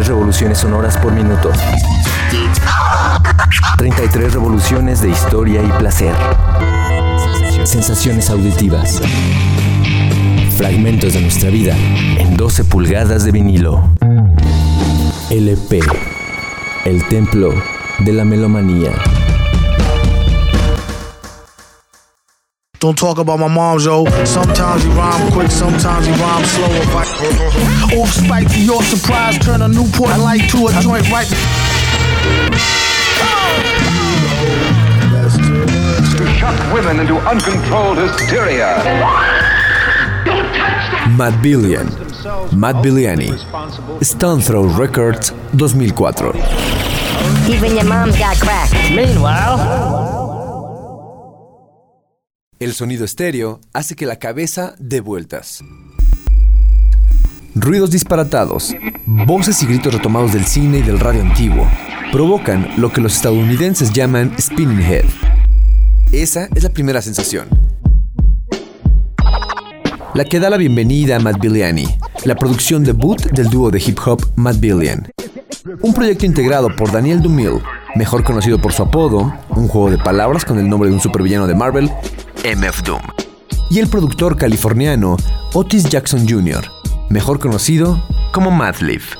33 revoluciones sonoras por minuto. 33 revoluciones de historia y placer. Sensaciones auditivas. Fragmentos de nuestra vida en 12 pulgadas de vinilo. LP. El templo de la melomanía. Don't talk about my mom, yo. Sometimes you rhyme quick, sometimes you rhyme slow. Old spike to your surprise, turn a Newport light to a joint right. To shock women into uncontrolled hysteria. Madvillain. Matt Billiani. Stones Throw Records 2004. Even your mom's got crack. Meanwhile, El sonido estéreo hace que la cabeza dé vueltas. Ruidos disparatados, voces y gritos retomados del cine y del radio antiguo provocan lo que los estadounidenses llaman spinning head. Esa es la primera sensación. La que da la bienvenida a Matt Billiani, la producción debut del dúo de hip hop Matt Billion. Un proyecto integrado por Daniel Dumille, mejor conocido por su apodo, un juego de palabras con el nombre de un supervillano de Marvel, MF Doom. Y el productor californiano Otis Jackson Jr., mejor conocido como Madleaf.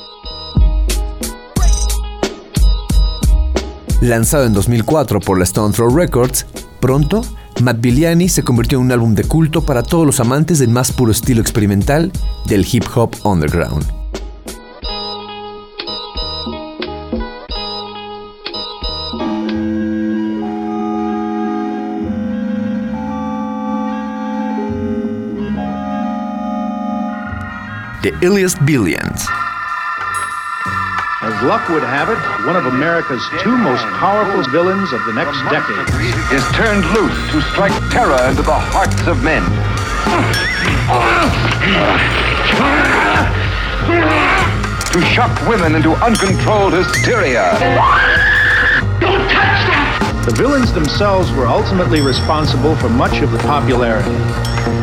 Lanzado en 2004 por la Stone Throw Records, pronto, Matt Billiani se convirtió en un álbum de culto para todos los amantes del más puro estilo experimental del hip hop underground. The Illest Villains. As luck would have it, one of America's two most powerful villains of the next decade Is turned loose to strike terror into the hearts of men. To shock women into uncontrolled hysteria. Don't touch that! The villains themselves were ultimately responsible for much of the popularity.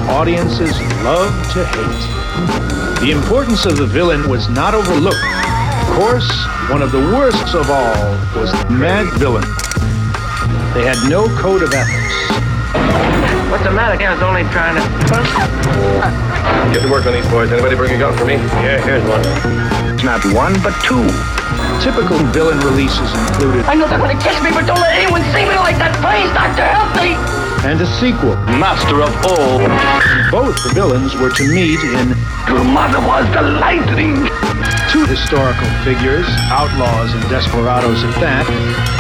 Audiences love to hate. The importance of the villain was not overlooked. Of course, one of the worst of all was the Mad Villain. They had no code of ethics. what's the matter? I was only trying to. Get to work on these boys. Anybody bring a gun for me? Yeah, here's one. It's not one, but two. Typical villain releases included, I know they're gonna kiss me, but don't let anyone see me like that. Please, Doctor, help me! and a sequel. Master of all. Both the villains were to meet in Your mother was the lightning. two historical figures, outlaws and desperados at that,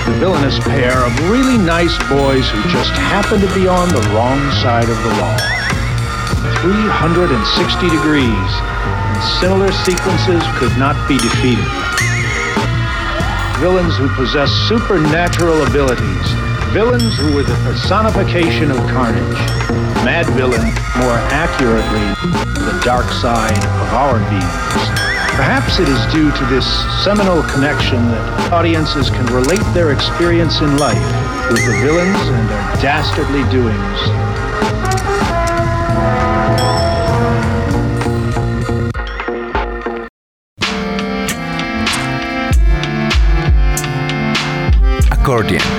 the villainous pair of really nice boys who just happened to be on the wrong side of the law. 360 degrees, and similar sequences could not be defeated. Villains who possess supernatural abilities, villains who were the personification of carnage. Mad villain, more accurately, the dark side of our beings. Perhaps it is due to this seminal connection that audiences can relate their experience in life with the villains and their dastardly doings. Accordion.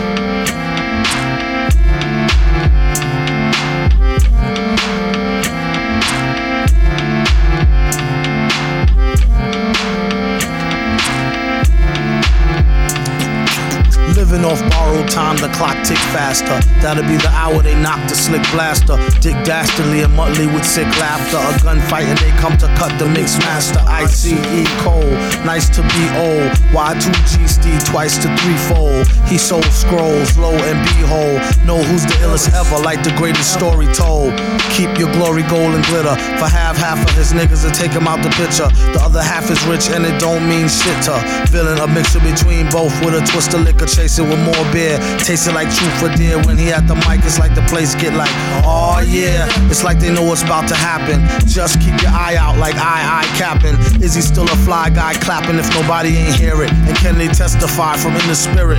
That'll be the hour they knock the slick blaster. Dastardly and Muttley with sick laughter. A gunfight and they come to cut the mix master. ICE Cole, nice to be old. Y2G Steve twice to threefold. He sold scrolls, low and behold. Know who's the illest ever, like the greatest story told. Keep your glory gold and glitter. For half, half of his niggas to take him out the picture. The other half is rich and it don't mean shit to. Feeling a mixture between both with a twist of liquor, chasing with more beer. Tasting like truth for dear. When he at the mic, it's like the place get like, oh yeah. It's like they know what's about to happen. Just keep your eye out like I, I capping. Is he still a fly guy clapping if nobody ain't hear it? And can they testify from in the spirit?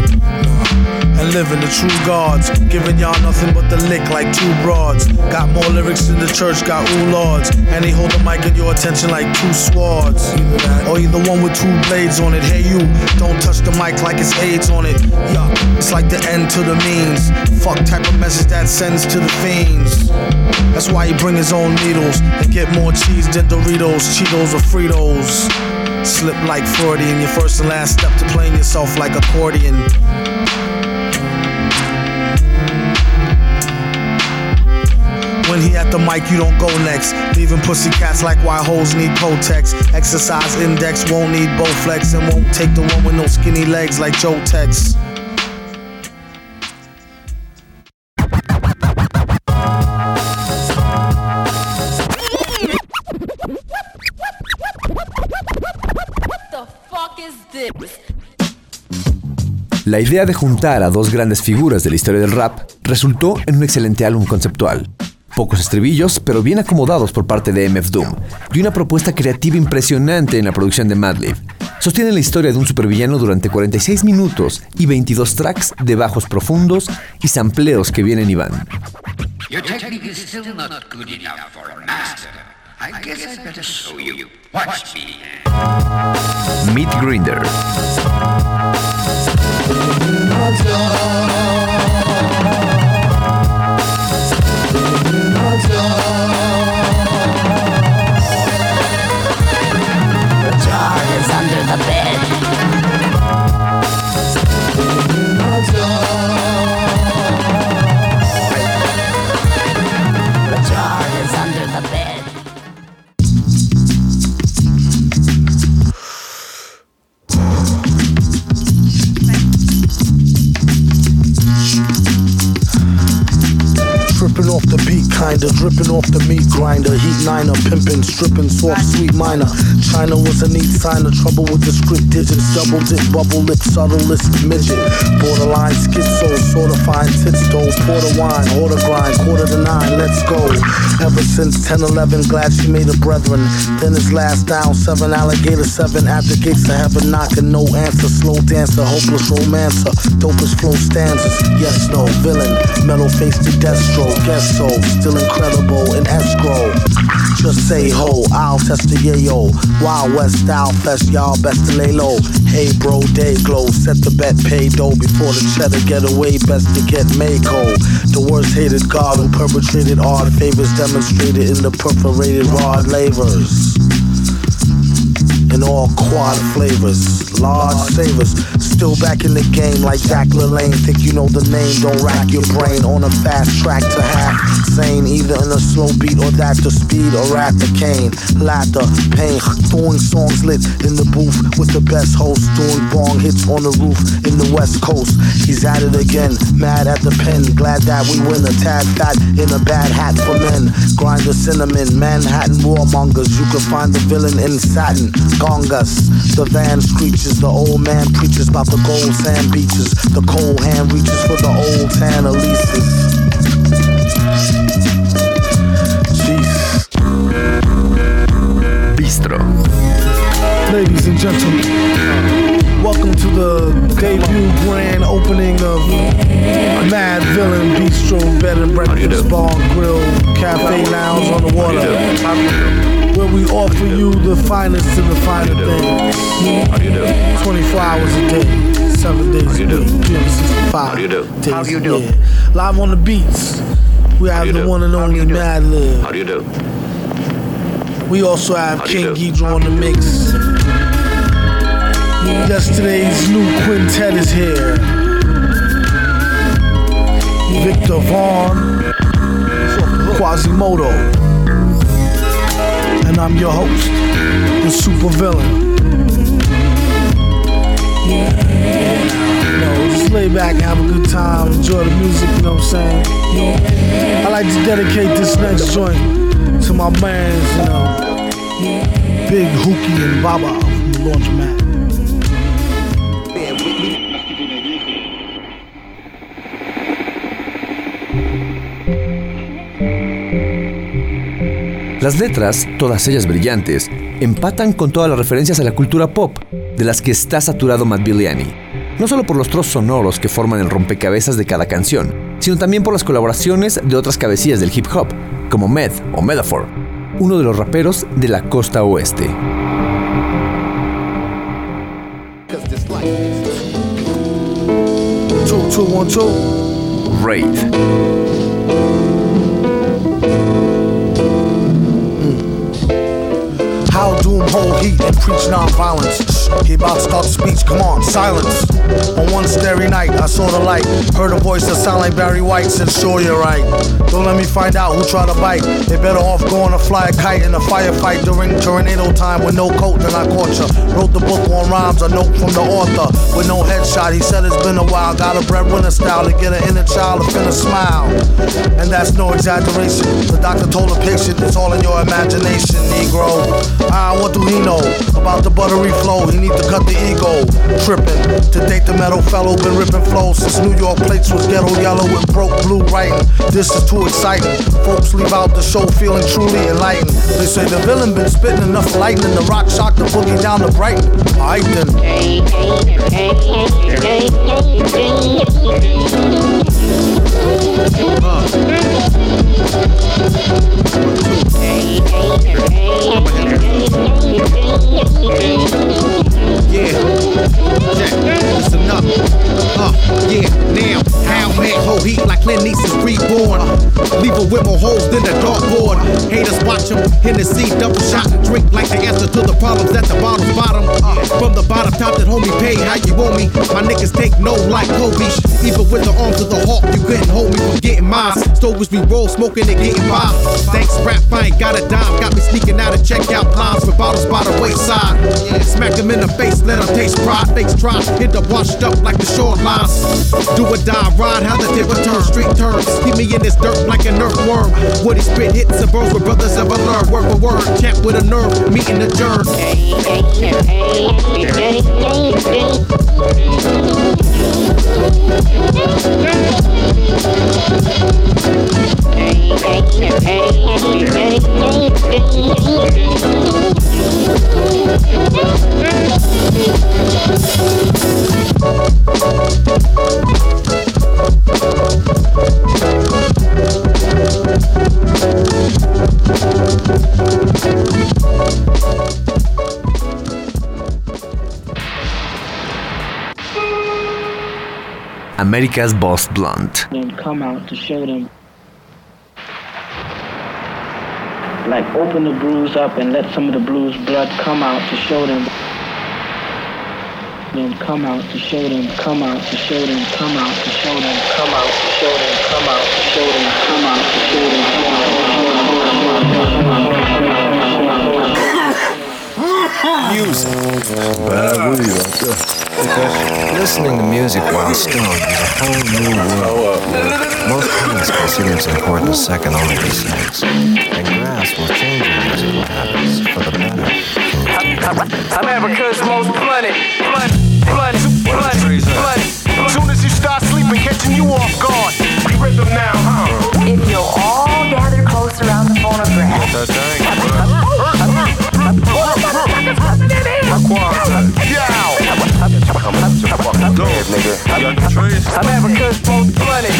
And living the true gods, giving y'all nothing but the lick like two broads. Got more lyrics than the church got ooh lords, and they hold the mic in your attention like two swords. Or you the one with two blades on it. Hey you, don't touch the mic like it's AIDS on it. Yeah, it's like the end to the means. Fuck type of message that sends to the fiends. That's why he bring his own needles and get more cheese than Doritos, Cheetos, or Fritos. Slip like Freudian, your first and last step to playing yourself like accordion. When he at the mic, you don't go next. Leaving pussy cats like why hoes need Kotex. Exercise index won't need Bowflex and won't take the one with no skinny legs like Joe Tex. La idea de juntar a dos grandes figuras de la historia del rap resultó en un excelente álbum conceptual. Pocos estribillos, pero bien acomodados por parte de MF Doom, y una propuesta creativa impresionante en la producción de Madlib. Sostienen la historia de un supervillano durante 46 minutos y 22 tracks de bajos profundos y sampleos que vienen y van. Your technique is still off the beat, kinda dripping off the meat grinder. Heat niner, pimping, stripping, soft, sweet minor. China was a neat sign of trouble with the script digits. Double dip, bubble lip, subtlest midget. Borderline schizo, sort of fine tits though. Porter wine, order grind, quarter to nine, let's go. Ever since 10 11, glad she made a brethren. Then his last down, seven alligator, seven at the gates of heaven, knocking, no answer. Slow dancer, hopeless romancer, dopest flow stanzas. Yes, no, villain, metal face to destro, guess so, still incredible in escrow. Just say ho, I'll test the yayo. Wild West style fest, y'all best to lay low. Hey bro, day glow, set the bet, pay dough before the cheddar get away, best to get Mako. The worst hated god who perpetrated odd favors demonstrated in the perforated rod lavers in all quad flavors. Large savers, still back in the game like Jack LaLanne. Think you know the name, don't rack your brain on a fast track to half sane. Either in a slow beat or that the speed or at the cane. Laughter, pain, throwing songs lit in the booth with the best host. Doing bong hits on the roof in the west coast. He's at it again, mad at the pen. Glad that we win a tad fat in a bad hat for men. Grind the cinnamon, Manhattan warmongers. You can find the villain in satin. Gongas, the van screeches. The old man preaches about the gold sand beaches. The cold hand reaches for the old tan Elises. Bistro. Ladies and gentlemen, welcome to the debut grand opening of Mad Villain Bistro Bed and Breakfast Bar Grill Cafe Lounge on the water. Where we offer you the finest and the finer things. 24 hours a day, 7 days a week, 365 How do you do? days How do you a do? year. Live on the beats, we have the do? one and only you do? Madlib. How do you do? We also have How do you King do? Geedorah on the mix. Yesterday's new quintet is here. Viktor Vaughn, Quasimoto, and I'm your host, the super villain. You know, just lay back, have a good time, enjoy the music, you know what I'm saying? I like to dedicate this next joint to my bands, you know, Big Hookie and Baba from the Laundromat. Las letras, todas ellas brillantes, empatan con todas las referencias a la cultura pop, de las que está saturado Matt Billiani. No solo por los trozos sonoros que forman el rompecabezas de cada canción, sino también por las colaboraciones de otras cabecillas del hip hop, como Med o Metaphor, uno de los raperos de la costa oeste. Raid. How doom whole heat and preach non-violence. He about to start speech, come on, silence. On one starry night, I saw the light. Heard a voice that sound like Barry White, said, sure you're right. Don't let me find out who tried to bite. They better off going to fly a kite in a firefight during tornado time with no coat than I caught ya. Wrote the book on rhymes, a note from the author. With no headshot, he said it's been a while. Got a breadwinner style to get an inner child to finna smile. And that's no exaggeration. The doctor told the patient it's all in your imagination, Negro. Ah, what do he know about the buttery flow? He need to cut the ego. Tripping. To the metal fellow been ripping flows since New York plates was ghetto yellow with broke blue writing. This is too exciting. Folks leave out the show feeling truly enlightened. They say the villain been spitting enough lightning. The rock shock the boogie down to Brighton. Alright then. Yeah. Check. Listen up. Uh, yeah. Now, how man hold heat like Clint Eastwood reborn. Leave a with more holes than the dartboard. Haters watch him. Hennessy double shot and drink like the answer to the problems at the bottom's bottom. Uh, from the bottom top that homie pay how you want me. My niggas take no like Kobe. Even with the arms of the hawk, you couldn't hold me from getting mine. Stovers we roll, smoking and getting by. Thanks, rap, I ain't got a dime. Got me sneaking out of checkout lines with bottles by the wayside. Smack them in the face, let them taste pride. Fakes try, hit the washed up like the shorelines. Do or die, ride how the tip turn, street turns. Keep me in this dirt like an earthworm. Woody spit hits and burns where brothers ever learn. Word for word, champ with a nerve, meeting adjourned. America's Boss Blunt. them come out to show them. Like open the bruise up and let some of the blues blood come out to show them. Then come out to show them, come out to show them, come out to show them, come out to show them, come out to show them, come out to show them, come out to show them. Music. Listening to music while stoned is a whole new world. Most parents consider it important as second only to sex. And grass will change your music what happens for the better. America's most blunted, blunt, blunt, blunt, blunt. Soon as you start sleeping, catching you off guard. We rip them now, huh? If you'll all gather close around the phonograph. America's most blunted,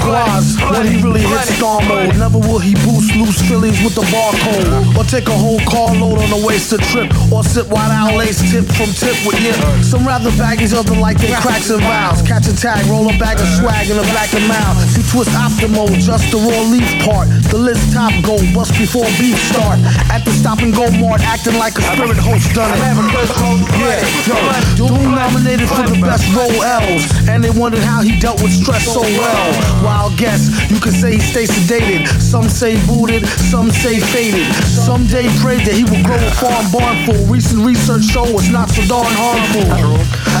Quaz, when he really hits star mode. Never will he boost loose Phillies with the barcode. Or take a whole carload on a wasted trip. Or sip white owl lace tip from tip with yip. Some rather baggies, other like they cracks and vows. Catch a tag, roll a bag of swag in a black and mouth. See twist optimal, just the raw leaf part. The list top go, bust before beef start. At the stop and go mart, acting like a spirit host done it. Yeah, yo, Doom nominated for the best role L's. And they wondered how he dealt with stress so well. Wild guess, you could say he stays sedated. Some say booted, some say faded. Someday prayed that he would grow a farm barn full. Recent research show it's not so darn harmful.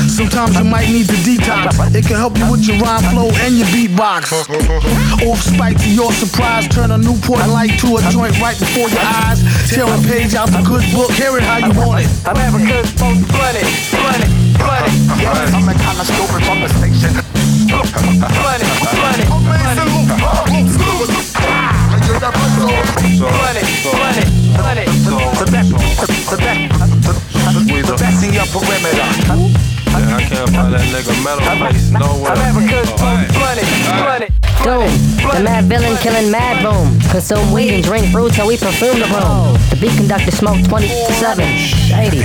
Sometimes you might need to detox. It can help you with your rhyme flow and your beatbox. Off spike to your surprise, turn a Newport light to a joint right before your eyes. Tear a page out the good book, hear it how you want it. I'm America's most blunted, blunted, blunted. Yeah, I'm the kind of stupid from the station. Blunted, blunted, blunted, blunted, blunted. The best, the best, the best in your perimeter. Yeah, I can't find that nigga metal face nowhere. America's most blunted, blunted. Doom, the mad villain killing mad boom. Consume weed and drink brew till we perfume the room. The beat conductor smoke 27, 80.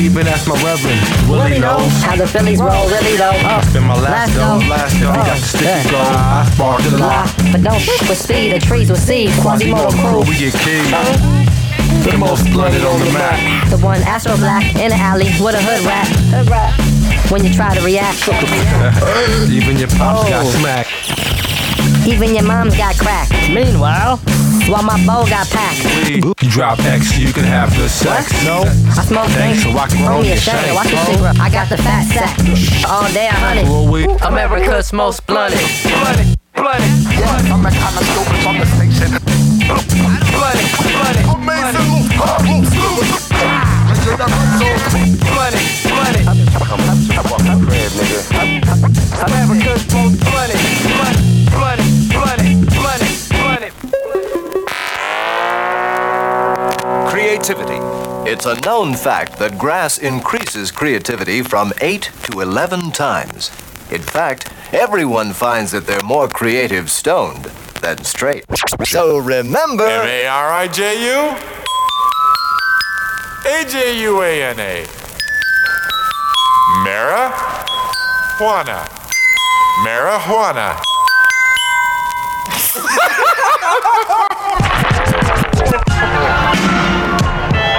Even ask my reverend. Will he know? How the Phillies roll really though. Oh, Spin my last dough, last dough. Got the sticky oh, glow. I spark the lie. But don't f with speed, the trees with seed. Quasimoto crew. We get keyed. The most blooded on the map. The one Astro Black in the alley with a hood rap. Hood rat. When you try to react. Even your pops got oh. smacked. Even your mom's got crack. Meanwhile, while my bow got packed. You drop X, you can have the sex. No, I smoke Thanks, dank. so I can roll me a your shank. Watch your cigarette. I got the fat sack. All day a hundred. Roll weed. America's most blunted. Blunted, blunted. Yes, I'm the kind of stupid from the station. Blunted, blunted. Amazing loop, hard loop, smooth. Blunted, blunted. America's most blunted. Blunted, blunted, Creativity. It's a known fact that grass increases creativity from 8 to 11 times. In fact, everyone finds that they're more creative stoned than straight. So remember. M A R I J U A J U A N A. Marijuana. Marijuana.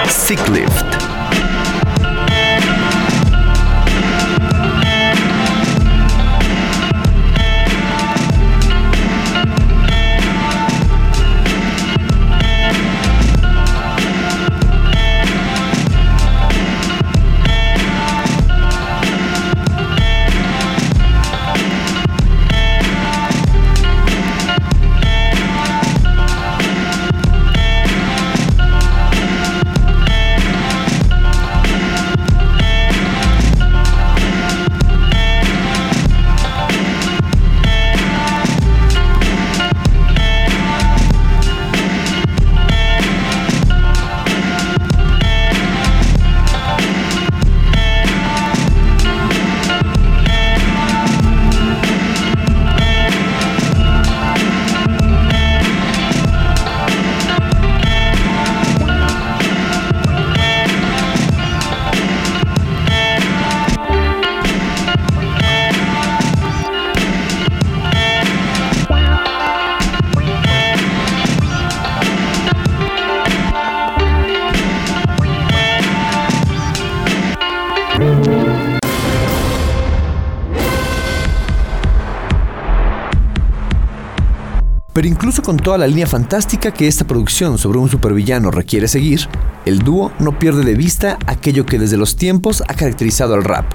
Sickfit. Pero incluso con toda la línea fantástica que esta producción sobre un supervillano requiere seguir, el dúo no pierde de vista aquello que desde los tiempos ha caracterizado al rap.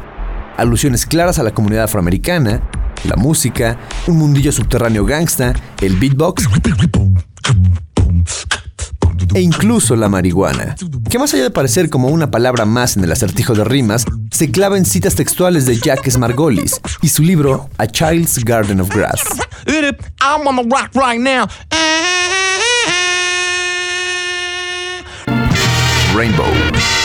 Alusiones claras a la comunidad afroamericana, la música, un mundillo subterráneo gangsta, el beatbox e incluso la marihuana, que más allá de parecer como una palabra más en el acertijo de rimas, se clava en citas textuales de Jacques Margolis y su libro A Child's Garden of Grass. Rainbow.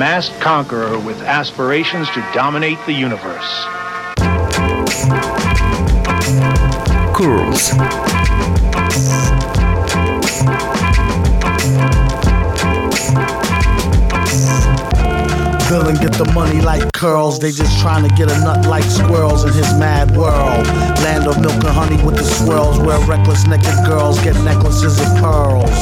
Masked conqueror with aspirations to dominate the universe. Curls. The money like curls. They just trying to get a nut like squirrels in his mad world. Land of milk and honey with the swirls, where reckless naked girls get necklaces of pearls.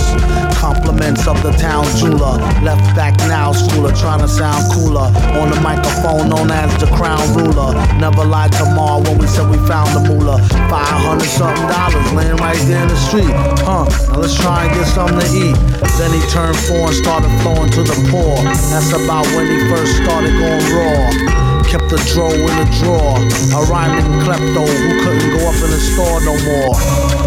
Compliments of the town jeweler. Left back now, schooler, trying to sound cooler. On the microphone, known as the crown ruler. Never lied to Ma when we said we found the moolah. 500 something dollars laying right there in the street. Huh, now let's try and get something to eat. Then he turned four and started flowing to the poor. That's about when he first started raw. Kept the dro in the drawer. A rhyming klepto who couldn't go up in the store no more.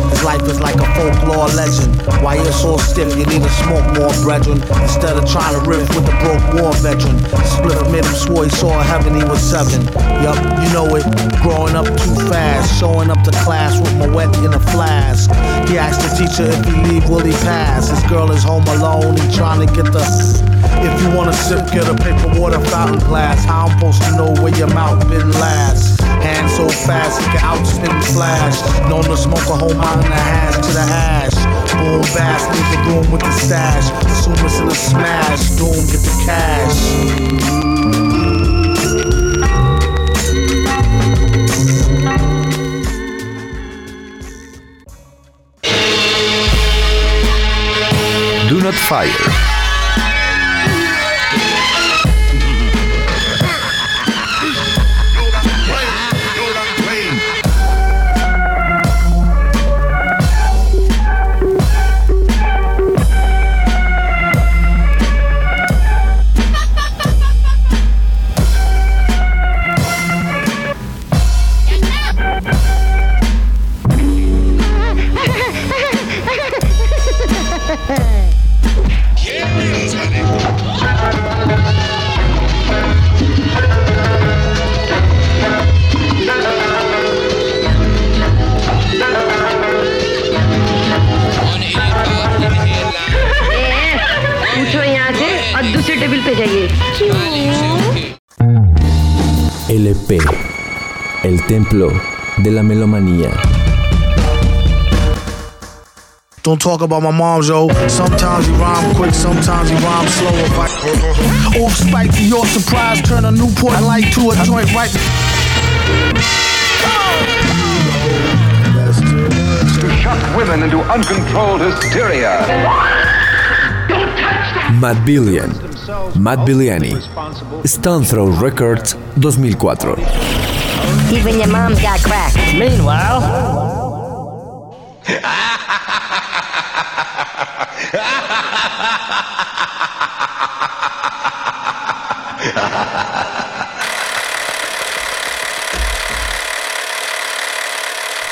His life is like a folklore legend. Why you're so stiff, you need to smoke more, brethren. Instead of trying to riff with the broke war veteran. Split made him swore he saw heaven, he was seven. Yup, you know it. Growing up too fast, showing up to class with my wet in a flask. He asked the teacher if he leave, will he pass? His girl is home alone, he trying to get the. If you wanna sip, get a paper water fountain glass. How I'm supposed to know where your mouth been last? Hand so fast he can outspin flash. Known to smoke a whole mountain of hash to the ash. Boom bass, leave the room with the stash. Assume it's in a smash. Doom, get the cash. Do Not Fire. Don't talk about my mom, yo. Sometimes he rhyme quick, sometimes he rhyme slow. If I old spike to your surprise, turn a Newport light to a joint right. To shock women into uncontrolled hysteria. Madvillain. Matt Billiani. Stones Throw Records 2004. Even your mom's got crack. Meanwhile.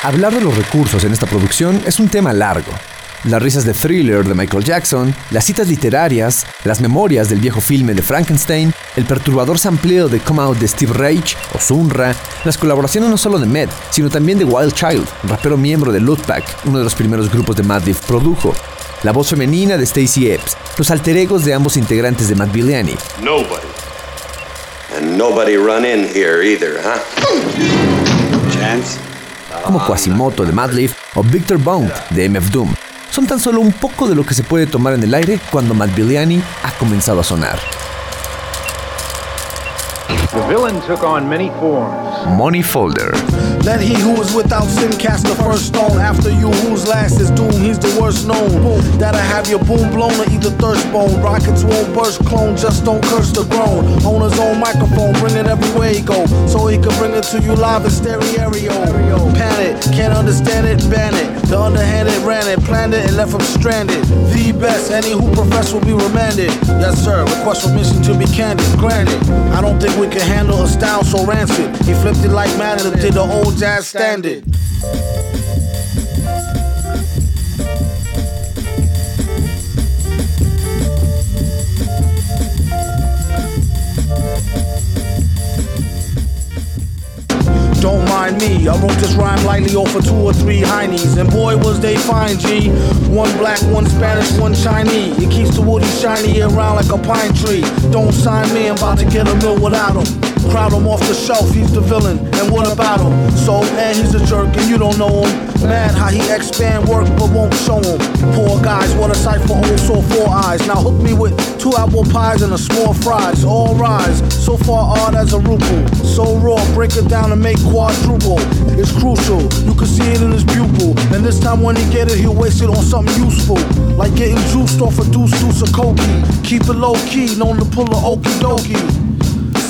Hablar de los recursos en esta producción es un tema largo. Las risas de thriller de Michael Jackson, las citas literarias, las memorias del viejo filme de Frankenstein, el perturbador sampleo de Come Out de Steve Reich o Sunra, las colaboraciones no solo de Med, sino también de Wild Child, rapero miembro de Lootpack, uno de los primeros grupos de Madlib produjo, la voz femenina de Stacey Epps, los alter egos de ambos integrantes de Matt Billiani, Nobody. And nobody run in here either, huh? Chance? como Quasimoto de Madlib o Victor Bond de MF Doom, son tan solo un poco de lo que se puede tomar en el aire cuando Matt Billiani ha comenzado a sonar. The villain took on many forms. Money Folder. Let he who is without sin cast the first stone. After you, whose last is doom, he's the worst known. Boom, that'll have your boom blown or either thirst bone. Rockets won't burst, clone, just don't curse the grown. On his own microphone, bring it everywhere he go. So he can bring it to you live in stereo. Panic, can't understand it, ban it. The underhanded ran it, planned it, and left him stranded. The best, any who profess will be remanded. Yes, sir, request permission to be candid. Granted, I don't think we can handle a style so rancid. He flipped it like Madden did the old jazz standard. Don't mind me. I wrote this rhyme lightly off of two or three heinies, and boy was they fine, G. One black, one Spanish, one Chinese. It keeps the woody shiny around like a pine tree. Don't sign me, I'm about to get a mill without him. Crowd him off the shelf, he's the villain. And what about him? So, and he's a jerk, and you don't know him. Mad how he expand work but won't show him. Poor guys, what a sight for old sore four eyes. Now hook me with two apple pies and a small fries. All rise, so far odd as a ruple. So raw, break it down and make quadruple. It's crucial, you can see it in his pupil. And this time when he get it, he'll waste it on something useful. Like getting juiced off a deuce deuce of cokie. Keep it low key, known to pull a okie dokie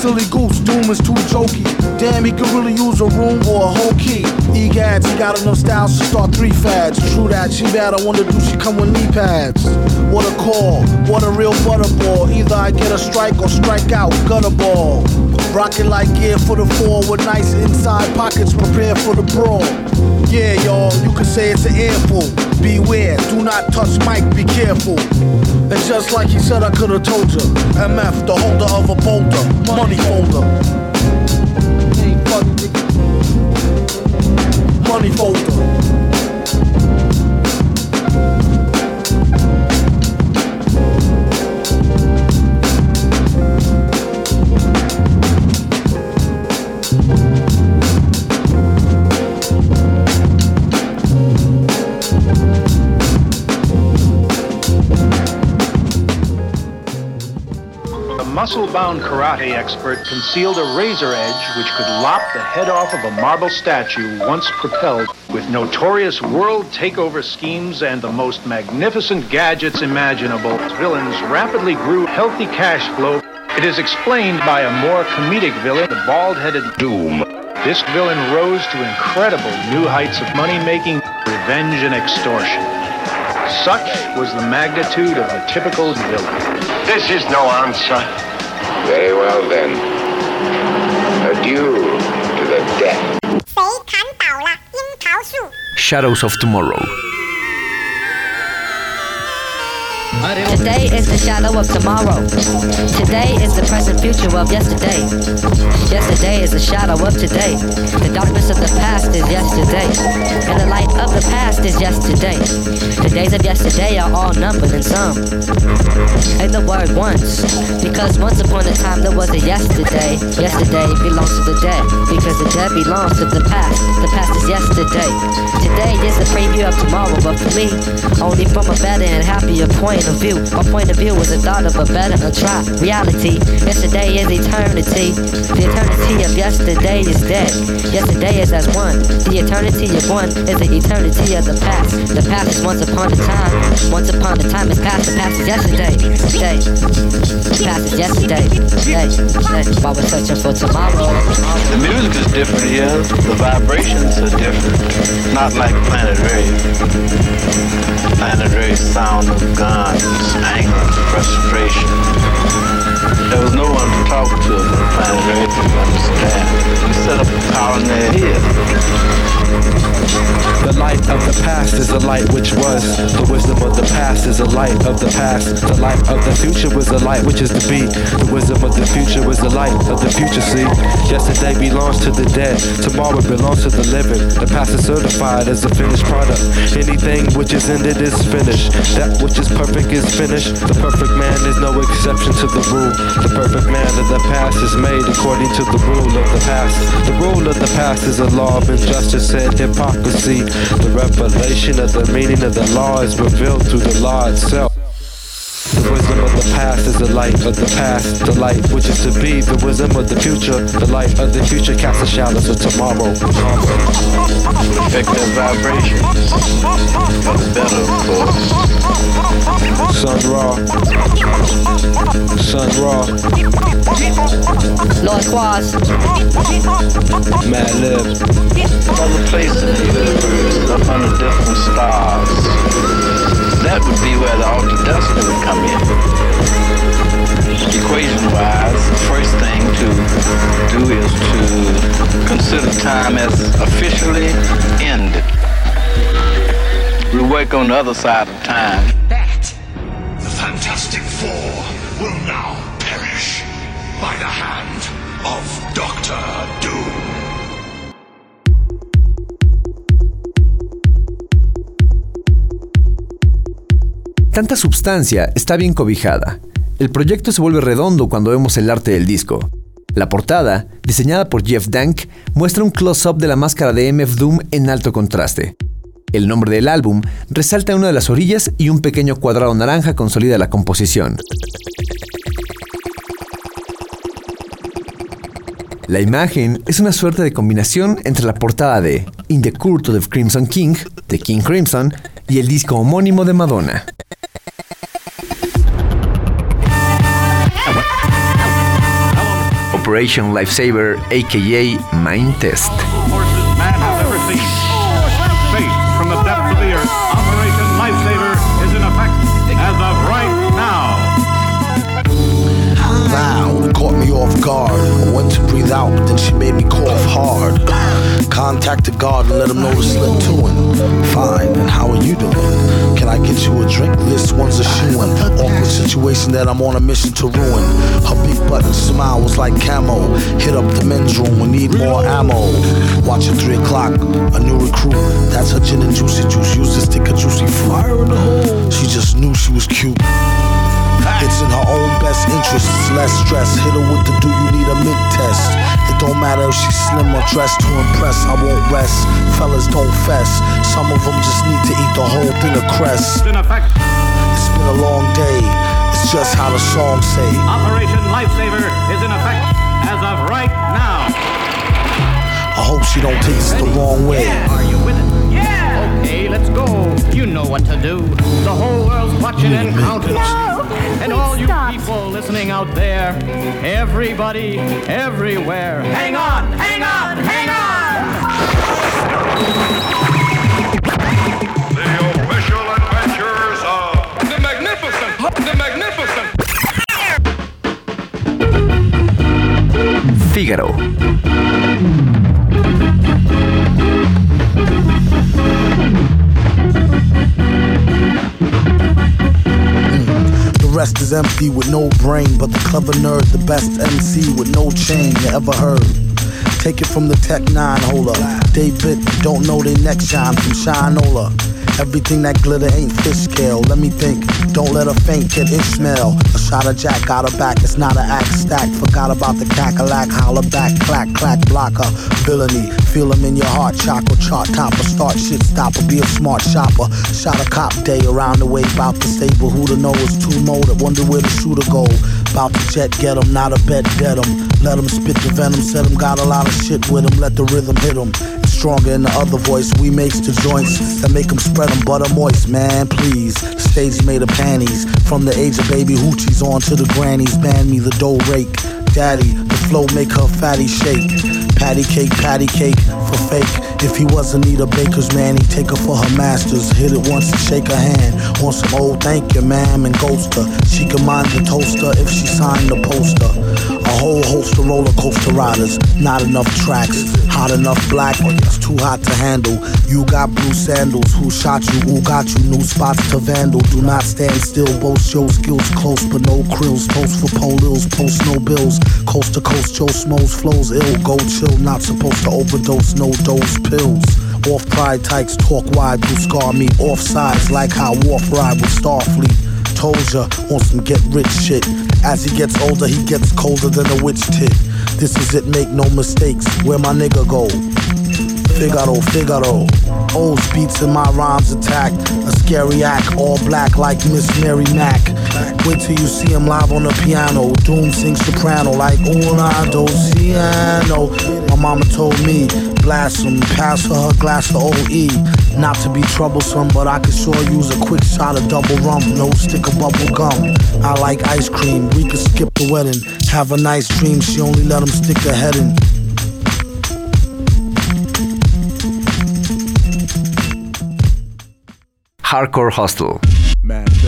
silly goose, doom is too jokey. Damn, he could really use a room or a whole key. Egads, he got enough styles to start three fads. True that, she bad, I wonder do she come with knee pads? What a call, what a real butterball. Either I get a strike or strike out, gutter ball. Rockin' like gear for the four with nice inside pockets prepared for the brawl. Yeah, y'all, you can say it's an earful. Beware, do not touch mic, be careful. And just like he said, I could've told you. MF, the holder of a boulder, money folder. Money folder. Muscle-bound karate expert concealed a razor edge which could lop the head off of a marble statue once propelled with notorious world takeover schemes and the most magnificent gadgets imaginable. Villains rapidly grew healthy cash flow. It is explained by a more comedic villain, the bald-headed Doom. This villain rose to incredible new heights of money-making, revenge, and extortion. Such was the magnitude of the typical villain. This is no answer. Very well then. Adieu to the death. Shadows of Tomorrow. Today is the shadow of tomorrow. Today is the present future of yesterday. Yesterday is the shadow of today. The darkness of the past is yesterday. And the light of the past is yesterday. The days of yesterday are all numbered and some. And the word once. Because once upon a time there was a yesterday. Yesterday belongs to the dead. Because the dead belongs to the past. The past is yesterday. Today is the preview of tomorrow. But for me, only from a better and happier point of view. My point of view was the thought of a better a try. Reality, yesterday is eternity. The eternity of yesterday is dead. Yesterday is as one. The eternity of one is the eternity of the past. The past is once upon a time. Once upon a time is past. The past is yesterday. Day. The past is yesterday. Day. Day. While we're searching for tomorrow. The music is different here. The vibrations are different. Not like Planet Rave. Planet Rave sound of guns, anger, frustration. There was no one to talk to in Planet Rave to understand. We set up a colony here. The light of the past is a light which was. The wisdom of the past is a light of the past. The light of the future was a light which is to be. The wisdom of the future was the light of the future, see. Yesterday belongs to the dead. Tomorrow belongs to the living. The past is certified as a finished product. Anything which is ended is finished. That which is perfect is finished. The perfect man is no exception to the rule. The perfect man of the past is made according to the rule of the past. The rule of the past is a law of injustice hypocrisy. The revelation of the meaning of the law is revealed through the law itself. The wisdom of the past is the light of the past, the light which is to be, the wisdom of the future, the light of the future casts a shadows of tomorrow. Effective vibrations. For the better, of course. Sun Ra. Sun Ra. Lord Quas. Mad Lib. Other places in the universe, up under different stars. That would be where the destiny would come in. Equation wise, the first thing to do is to consider time as officially ended. We work on the other side of time. Tanta substancia está bien cobijada. El proyecto se vuelve redondo cuando vemos el arte del disco. La portada, diseñada por Jeff Dank, muestra un close-up de la máscara de MF Doom en alto contraste. El nombre del álbum resalta una de las orillas y un pequeño cuadrado naranja consolida la composición. La imagen es una suerte de combinación entre la portada de In the Court of Crimson King, de King Crimson, y el disco homónimo de Madonna. Operation Lifesaver, aka Mind Test. Breathe out, but then she made me cough hard. Contacted God and let him know to slip to him. Fine, and how are you doing? Can I get you a drink? This one's a shoe in. Awkward situation that I'm on a mission to ruin. Her big button smile was like camo. Hit up the men's room, we need more ammo. Watch at 3 o'clock, a new recruit. That's her gin and juicy juice. Used to stick a juicy fruit. She just knew she was cute. It's in her own best interests, less stress. Hit her with the do you need a mid test. It don't matter if she's slim or dressed to impress. I won't rest. Fellas don't fess. Some of them just need to eat the whole thing of crest. It's been a long day. It's just how the song say. Operation Lifesaver is in effect as of right now. I hope she don't take this the wrong way. Are you with it? Yeah! Okay, let's go. You know what to do. The whole world's watching and counting. And all you people listening out there, everybody, everywhere, hang on, hang on, hang on! The official adventures of the magnificent, the magnificent. Fígaro. Rest is empty with no brain, but the clever nerd, the best MC with no chain you ever heard. Take it from the Tech 9 holder. David, don't know their next shine from Shinola. Everything that glitter ain't fish scale. Let me think, don't let her faint, get Ishmael. A shot of Jack got her back, it's not an act stack. Forgot about the cackalack, holler back, clack, clack, blocker. Villainy, feel feel 'em in your heart, chakra, chart topper. Start shit stopper, be a smart shopper. Shot a cop day around the way, bout the stable. Who to know is too motor, wonder where the shooter go. Bout to jet, get get 'em, not a bet, dead 'em. Let 'em spit the venom, said 'em got a lot of shit with 'em. Let the rhythm hit 'em. Stronger in the other voice, we makes the joints that make 'em spread 'em butter moist, man, please. Stage made of panties. From the age of baby hoochies on to the grannies, ban me the dough rake. Daddy, the flow make her fatty shake. Patty cake, patty cake for fake. If he wasn't a baker's man, he'd take her for her masters. Hit it once and shake her hand. On some old thank you, ma'am, and ghost her. She can mind the toaster if she signed the poster. A whole host of roller coaster riders, not enough tracks. Hot enough black, or it's too hot to handle. You got blue sandals, who shot you? Who got you? New spots to vandal. Do not stand still, boast your skills close, but no krills. Post for polils, post no bills. Coast to coast, Joe Smoes flows ill. Go chill, not supposed to overdose, no dose pills. Off pride tykes, talk wide, do scar me. Off sides, like how Wolf ride with Starfleet. Told ya, on some get rich shit. As he gets older, he gets colder than a witch tit. This is it, make no mistakes. Where my nigga go? Figaro, Figaro. Old beats in my rhymes attack. A scary act, all black like Miss Mary Mack. Wait till you see him live on the piano. Doom sings soprano like una dos piano. My mama told me, blast him, pass her her glass of OE. Not to be troublesome, but I could sure use a quick shot of double rum. No stick of bubble gum. I like ice cream. We could skip the wedding. Have a nice dream. She only let him stick her head in. Hardcore Hustle. Mad villain.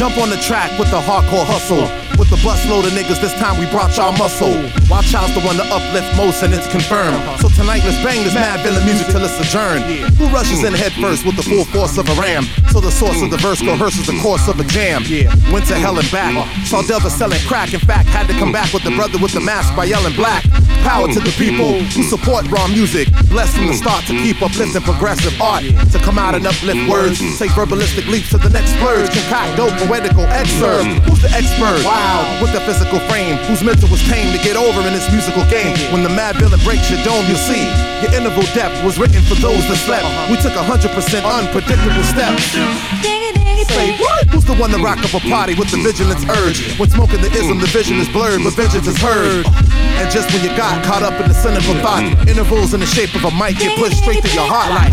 Jump on the track with the hardcore hustle. With the busload of niggas, this time we brought y'all muscle. Wildchild's the one to uplift most, and it's confirmed. So tonight, let's bang this Madvillain music till it's adjourned. Who rushes in head first with the full force of a ram? So the source of the verse coerces the course of a jam. Went to hell and back. Saw Delva selling crack. In fact, had to come back with the brother with the mask by yelling black. Power to the people who support raw music. Blessed from the start to keep uplifting progressive art. To come out and uplift words. Take verbalistic leaps to the next splurge. Concoct dope poetical excerpt. Who's the expert? Wow. With the physical frame. Whose mental was tame to get over in this musical game. When the Madvillain breaks your dome, you'll see. Your interval depth was written for those that slept. We took a hundred percent unpredictable steps. Say what? Who's the one that rock up a party with the vigilance urge? When smoking the ism, the vision is blurred, but vengeance is heard. And just when you got caught up in the cynical thought, intervals in the shape of a mic get pushed straight through your heart like.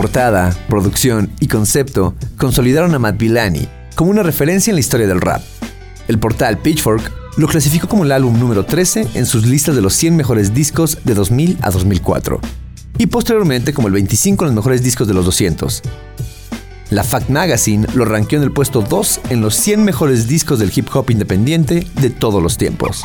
Portada, producción y concepto consolidaron a Matt Villani como una referencia en la historia del rap. El portal Pitchfork lo clasificó como el álbum número 13 en sus listas de los 100 mejores discos de 2000 a 2004 y posteriormente como el 25 en los mejores discos de los 200. La Fact Magazine lo ranqueó en el puesto 2 en los 100 mejores discos del hip hop independiente de todos los tiempos.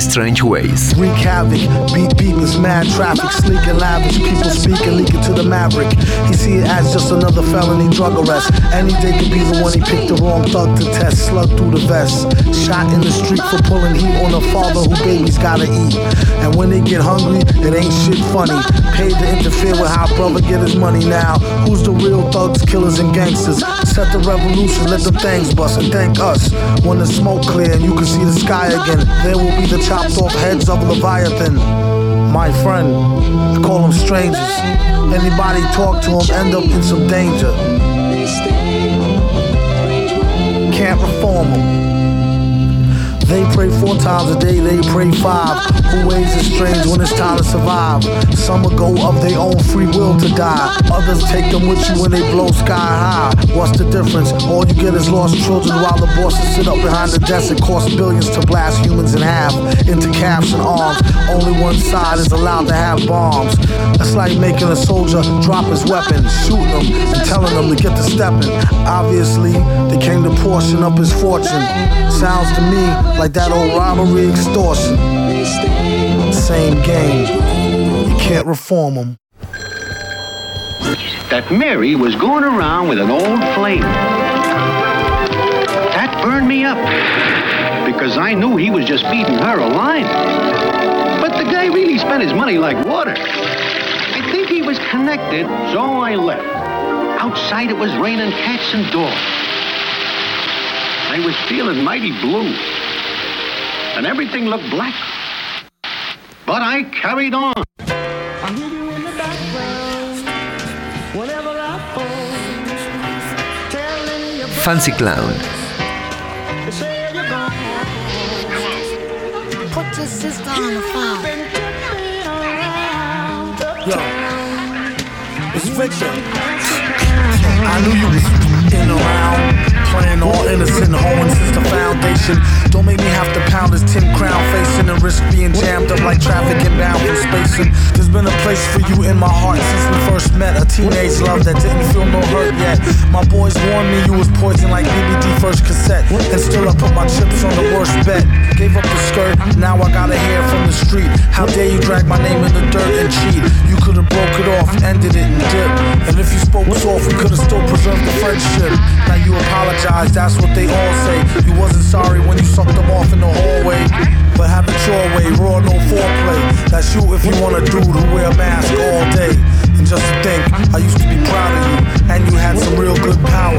Strange Ways. Wreak havoc, beat beaters, mad traffic, sleek and lavish. People speaking, leaking to the maverick. He see it as just another felony drug arrest. Any day could be the one he picked the wrong thug to test. Slug through the vest. Shot in the street for pulling heat on a father who babies gotta eat. And when they get hungry, it ain't shit funny. Paid to interfere with how brother get his money now. Who's the real thugs, killers, and gangsters? Set the revolution, let them things bust, and thank us. When the smoke clear and you can see the sky again, there will be the chopped off heads of Leviathan. My friend, I call them strangers. Anybody talk to them end up in some danger. Can't reform them. They pray four times a day, they pray five. Who ways is strange when it's time to survive? Some will go of their own free will to die. Others take them with you when they blow sky high. What's the difference? All you get is lost children while the bosses sit up behind the desk and cost billions to blast humans in half into caps and arms. Only one side is allowed to have bombs. That's like making a soldier drop his weapon, shooting them and telling them to get to stepping. Obviously, they came to portion up his fortune. Sounds to me like that old robbery extortion. Same game. You can't reform them. that Mary was going around with an old flame. That burned me up because I knew he was just feeding her a line. But the guy really spent his money like water. I think he was connected, so I left. Outside it was raining cats and dogs. I was feeling mighty blue. And everything looked black. But I carried on. Fancy Clown. Put your sister on the phone. Yo, it's Viktor. I knew you was around, playing all innocent, hoeing since the foundation. Don't make me have to pound this tin crown facing and risk being jammed up like traffic inbound from spacing. Been a place for you in my heart since we first met. A teenage love that didn't feel no hurt yet. My boys warned me you was poison like BBD first cassette. And still I put my chips on the worst bet. Gave up the skirt, now I got a hair from the street. How dare you drag my name in the dirt and cheat? You could have broke it off, ended it and dipped. And if you spoke soft, we could have still preserved the friendship. Now you apologize, that's what they all say. You wasn't sorry when you sucked them off in the hallway. But have it your way, raw, no foreplay. That's you if you want a dude who wear a mask all day. And just to think, I used to be proud of you, and you had some real good power.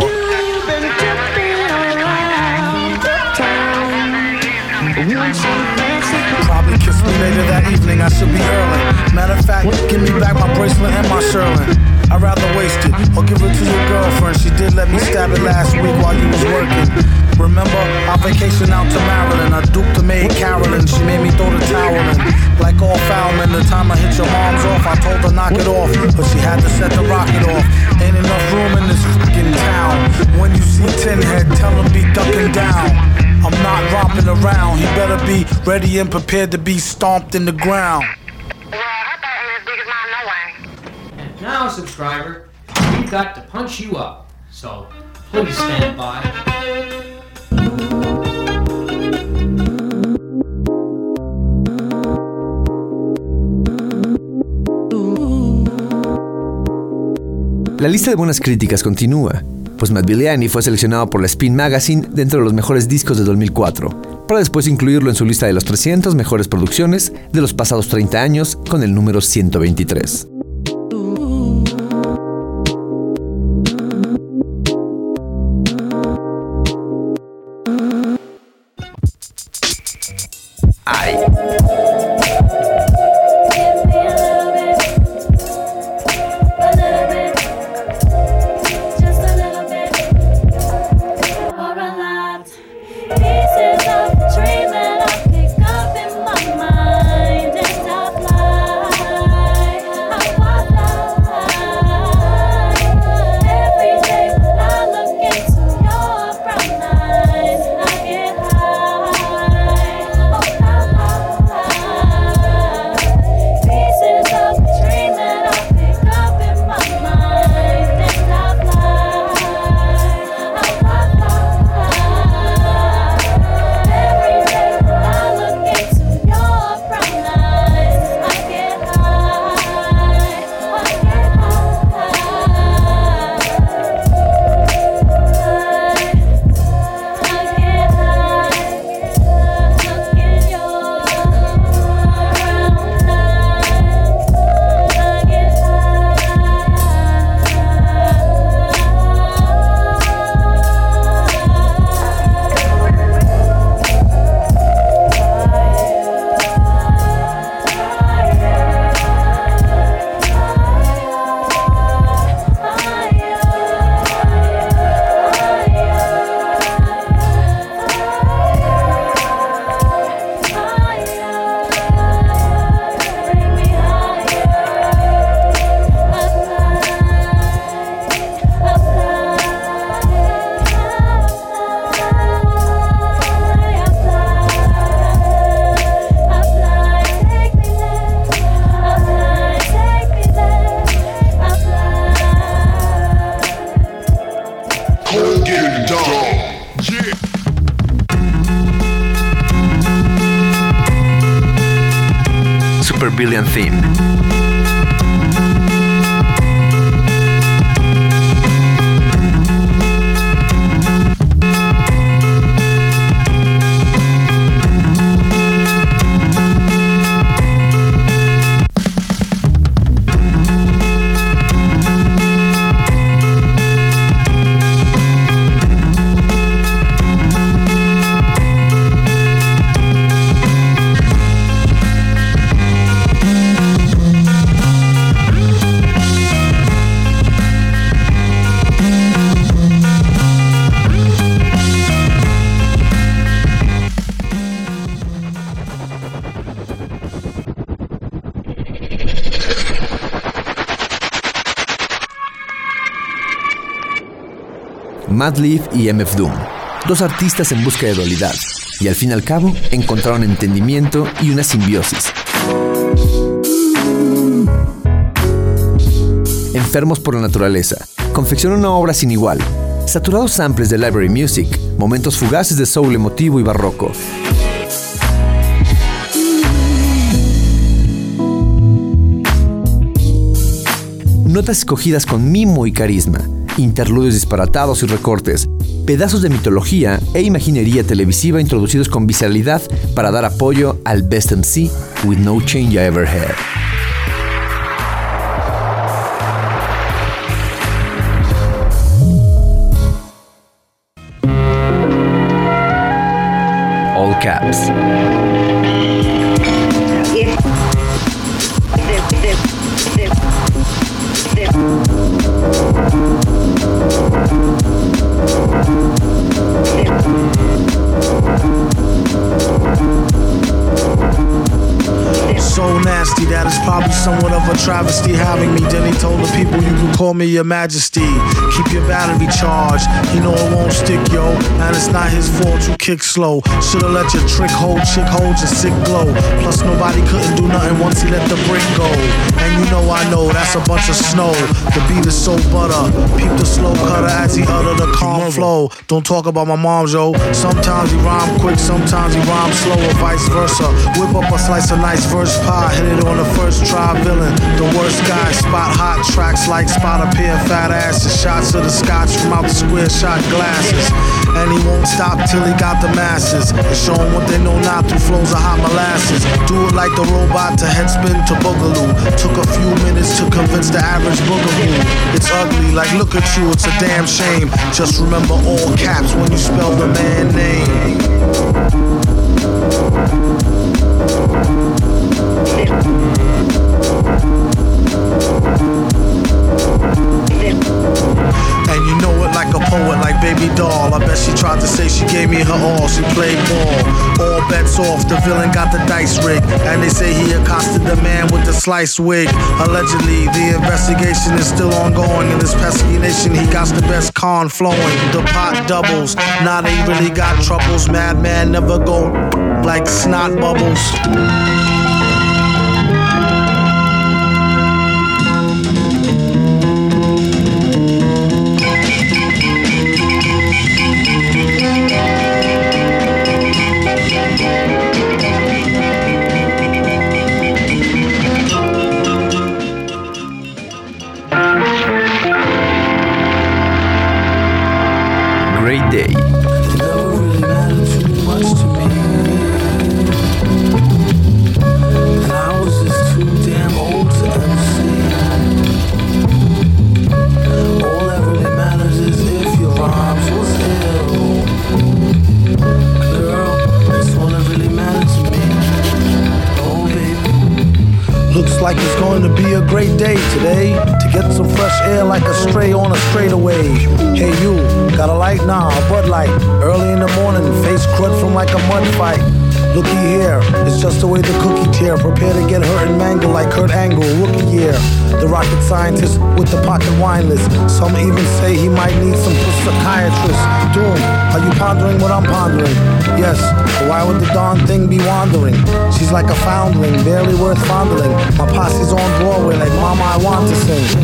Probably kiss me later that evening, I should be early. Matter of fact, give me back my bracelet and my Sherlin. I'd rather waste it or give it to your girlfriend. She did let me stab it last week while you was working. Remember our vacation out to Maryland? I duped the maid Carolyn. She made me throw the towel in. Like all foul the time I hit your arms off, I told her knock it off, but she had to set the rocket off. Ain't enough room in this fucking town. When you see Tin Head, tell him be ducking down. I'm not romping around. He better be ready and prepared to be stomped in the ground. And now, subscriber, we've got to punch you up. So please stand by. La lista de buenas críticas continúa, pues Matt Billiani fue seleccionado por la Spin Magazine dentro de los mejores discos de 2004, para después incluirlo en su lista de las 300 mejores producciones de los pasados 30 años con el número 123. Billion Madleaf y MF Doom, dos artistas en busca de dualidad, y al fin y al cabo encontraron entendimiento y una simbiosis. Enfermos por la naturaleza, confeccionó una obra sin igual, saturados samples de library music, momentos fugaces de soul emotivo y barroco, notas escogidas con mimo y carisma, interludios disparatados y recortes, pedazos de mitología e imaginería televisiva introducidos con visceralidad para dar apoyo al Best MC with No Change I Ever Had. All caps. That it's probably somewhat of a travesty having me. Then he told the people you can call me your majesty. Keep your battery charged. You know it won't stick, yo. And it's not his fault you kick slow. Should've let your trick hold, chick hold your sick glow. Plus nobody couldn't do nothing once he let the brick go. And you know I know that's a bunch of snow. The beat is so butter. Peep the slow cutter as he utter the calm flow. Don't talk about my mom, yo. Sometimes he rhyme quick, sometimes he rhyme slow, or vice versa. Whip up a slice of nice verse pie, hit it on the first try, villain. The worst guy, spot hot tracks like spot a pair fat asses. Shots of the scotch from out the square shot glasses. And he won't stop till he got the masses. And show show 'em what they know now through flows of hot molasses. Do it like the robot to headspin to boogaloo. Took a few minutes to convince the average boogaloo. It's ugly, like look at you, it's a damn shame. Just remember all caps when you spell the man name. Baby doll. I bet she tried to say she gave me her all. She played ball. All bets off. The villain got the dice rig. And they say he accosted the man with the slice wig. Allegedly, the investigation is still ongoing. In this pesky nation, he got the best con flowing. The pot doubles. Now they really got troubles. Madman never go like snot bubbles. Like it's going to be a great day today to get some fresh air like a stray on a straightaway. Hey, you, got a light? Nah, a Bud Light. Early in the morning, face crud from like a mud fight. Looky here, it's just the way the cookie tear. Prepare to get hurt and mangle like Kurt Angle, rookie year. The rocket scientist with the pocket wine list. Some even say he might need some psychiatrist. Doom, are you pondering what I'm pondering? Yes, why would the darn thing be wandering? She's like a foundling, barely worth fondling. My posse's on Broadway like Mama, I want to sing.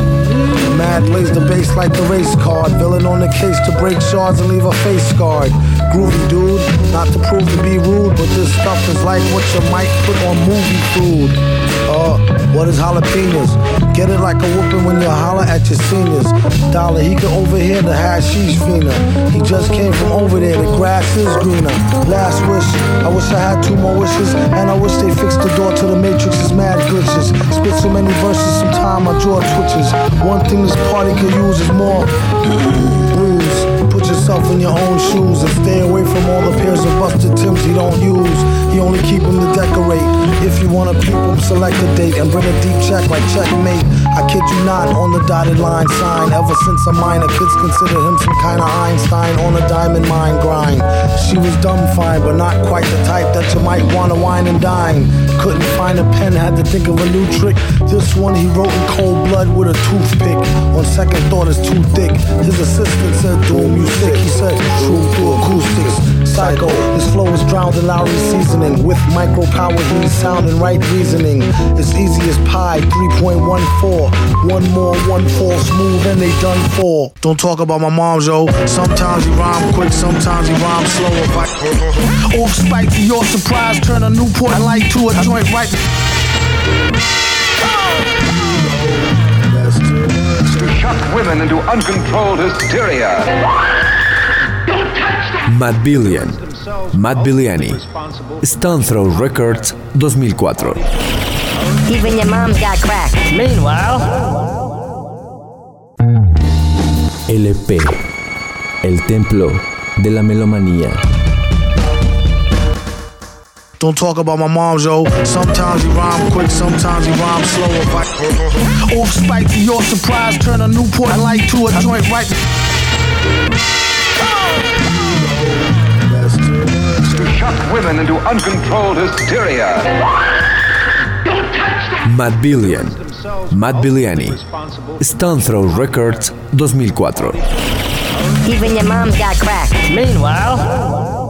Mad lays the bass like the race card. Villain on the case to break shards and leave a face scarred. Groovy dude, not to prove to be rude, but this stuff is like what you might put on movie food. Uh, what is jalapenos? Get it like a whooping when you holler at your seniors. Dollar, he could overhear the hashish fiender. He just came from over there, the grass is greener. Last wish, I wish I had two more wishes, and I wish they fixed the door to the matrix's mad glitches. Spit so many verses, sometime my jaw twitches. One thing this party could use is more yourself in your own shoes and stay away from all the pairs of busted Tims he don't use. He only keep them to decorate. If you wanna peep him, select a date and bring a deep check like checkmate. I kid you not, on the dotted line sign. Ever since a minor, kids consider him some kind of Einstein on a diamond mine grind. She was dumb fine, but not quite the type that you might wanna wine and dine. Couldn't find a pen, had to think of a new trick. This one he wrote in cold blood with a toothpick. On second thought, it's too thick. His assistant said, "Doom, you sick?" He said, "True through acoustics." Psycho, his flow is drowned in Lowry seasoning. With micro power, he's sounding right reasoning. It's easy as pie, 3.14. One more, one fall smooth, and they done for. Don't talk about my mom, yo. Sometimes he rhyme quick, sometimes he rhyme slow. Off spike to your surprise, turn a Newport light to a joint right. To shock women into uncontrolled hysteria. Matt Billion. Matt Billiani. Stone Throw Records 2004. Even your mom's got crack. Meanwhile, LP. El templo de la melomanía. Don't talk about my mom, yo. Sometimes he rhyme quick, sometimes he rhyme slow. If I off spike to your surprise, turn a Newport light to a joint right. To shock women into uncontrolled hysteria. Madvillain, Matt Billiani, Stones Throw Records 2004. Even your mom's got crack. Meanwhile.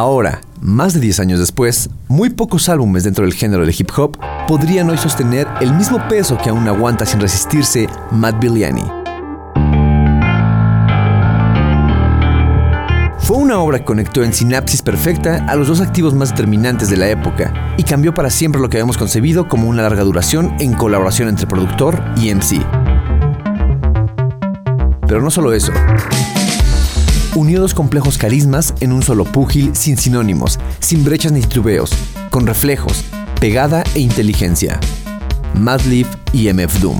Ahora, más de 10 años después, muy pocos álbumes dentro del género del hip hop podrían hoy sostener el mismo peso que aún aguanta sin resistirse Matt Billiani. Fue una obra que conectó en sinapsis perfecta a los dos activos más determinantes de la época y cambió para siempre lo que habíamos concebido como una larga duración en colaboración entre productor y MC. Pero no solo eso. Unió dos complejos carismas en un solo púgil sin sinónimos, sin brechas ni titubeos, con reflejos, pegada e inteligencia. Madlib y MF Doom.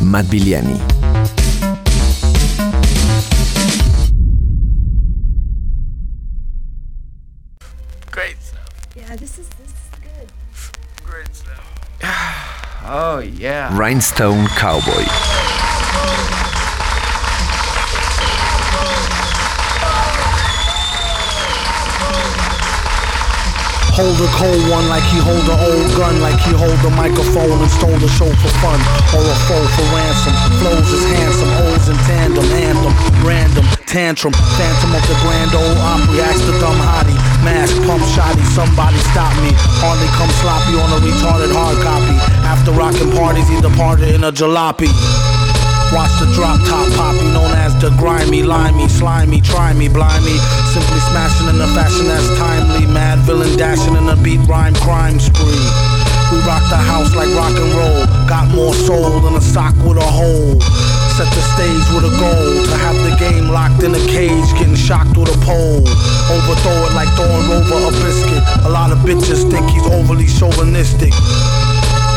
Matt. Great stuff. Yeah, this is this is good. Great stuff. oh yeah. Rhinestone Cowboy. Hold a cold one like he hold an old gun, like he hold a microphone and stole the show for fun, or a foe for ransom. Flows is handsome, O's in tandem, anthem, random, tantrum, phantom of the grand old opry. Ask the dumb hottie, mask, pump shotty, somebody stop me. Hardly come sloppy on a retarded hard copy. After rocking parties, he departed in a jalopy. Watch the drop top poppy, known as the grimy, limey, slimy, try me, blind me. Simply smashing in a fashion that's timely. Mad villain dashing in a beat rhyme crime spree. We rock the house like rock and roll. Got more soul than a sock with a hole. Set the stage with a goal to have the game locked in a cage, getting shocked with a pole. Overthrow it like throwing over a biscuit. A lot of bitches think he's overly chauvinistic.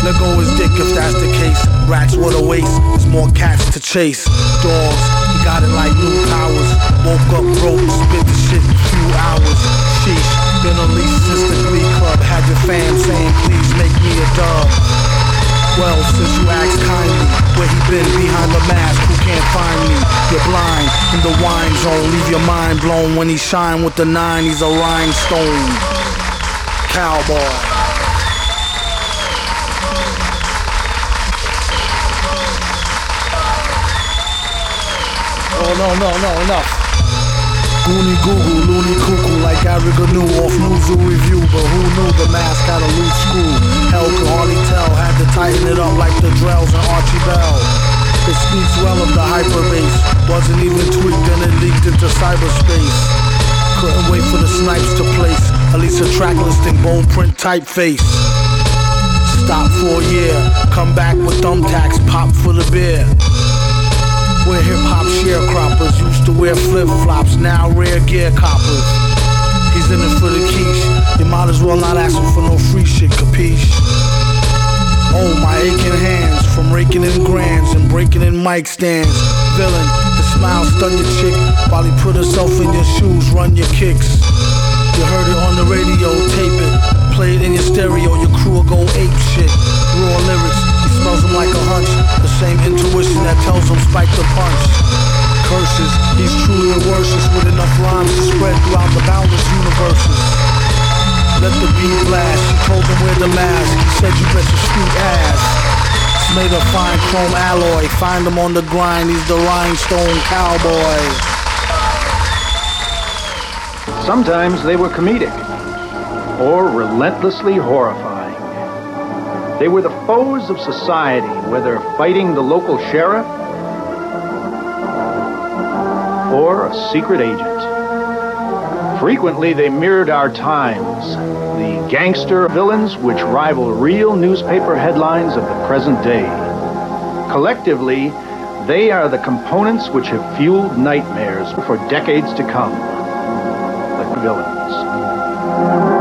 Let go his dick if that's the case. Rats with a waist, there's more cats to chase. Dogs, he got it like new powers. Woke up broke, spit the shit in a few hours. Sheesh, been unleashed since the Glee Club. Had your fam saying, please make me a dub. Well, since you asked kindly, where he been behind the mask, who can't find me? You're blind in the wine zone, leave your mind blown when he shine with the nine. He's a rhinestone cowboy. No, no, no, enough. Goonie goo goo, loony cuckoo, like Gary knew off New Zoo Revue, but who knew the mask had a loose screw? Hell could hardly tell, had to tighten it up like the Drells and Archie Bell. It speaks well of the hyperbase, wasn't even tweaked and it leaked into cyberspace. Couldn't wait for the snipes to place, at least a track listing, bone print typeface. Stop for a year, come back with thumbtacks, pop for the beer. We're hip hop sharecroppers, used to wear flip flops, now rare gear coppers. He's in it for the quiche, you might as well not ask him for no free shit, capiche? Oh, my aching hands from raking in grands and breaking in mic stands. Villain, the smile stun your chick while he put herself in your shoes, run your kicks. You heard it on the radio, tape it, play it in your stereo, your crew will go ape shit. Raw lyrics, he smells them like a hunch, the same intuition that tells him spike the punch. Curses, he's truly a worship with enough rhymes to spread throughout the boundless universes. Let the beat blast, she told him wear the mask, he said you bet your sweet ass. Made of fine chrome alloy, find him on the grind, he's the rhinestone cowboy. Sometimes they were comedic or relentlessly horrifying. They were the foes of society, whether fighting the local sheriff or a secret agent. Frequently, they mirrored our times, the gangster villains which rival real newspaper headlines of the present day. Collectively, they are the components which have fueled nightmares for decades to come. The villains.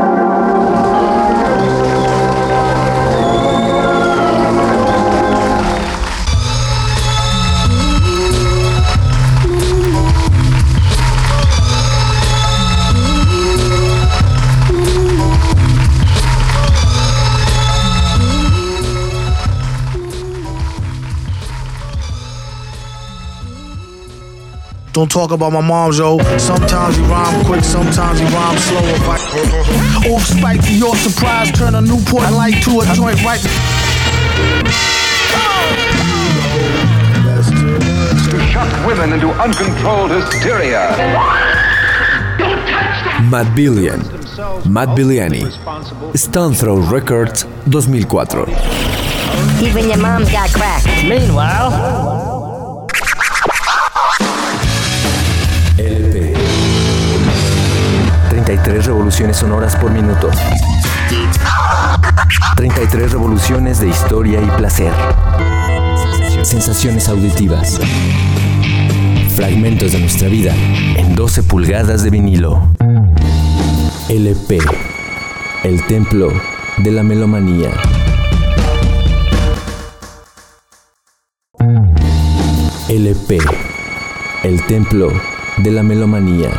Don't talk about my mom's, yo. Sometimes you rhyme quick, sometimes you rhyme slow. If off spike to your surprise, turn a Newport light to a joint right. To shock women into uncontrolled hysteria. Madvillain, Matt Billiani, Stones Throw Records 2004. Even your mom's got crack. Meanwhile, 33 revoluciones sonoras por minuto. 33 revoluciones de historia y placer. Sensaciones auditivas. Fragmentos de nuestra vida en 12 pulgadas de vinilo. LP. El templo de la melomanía. LP. El templo de la melomanía.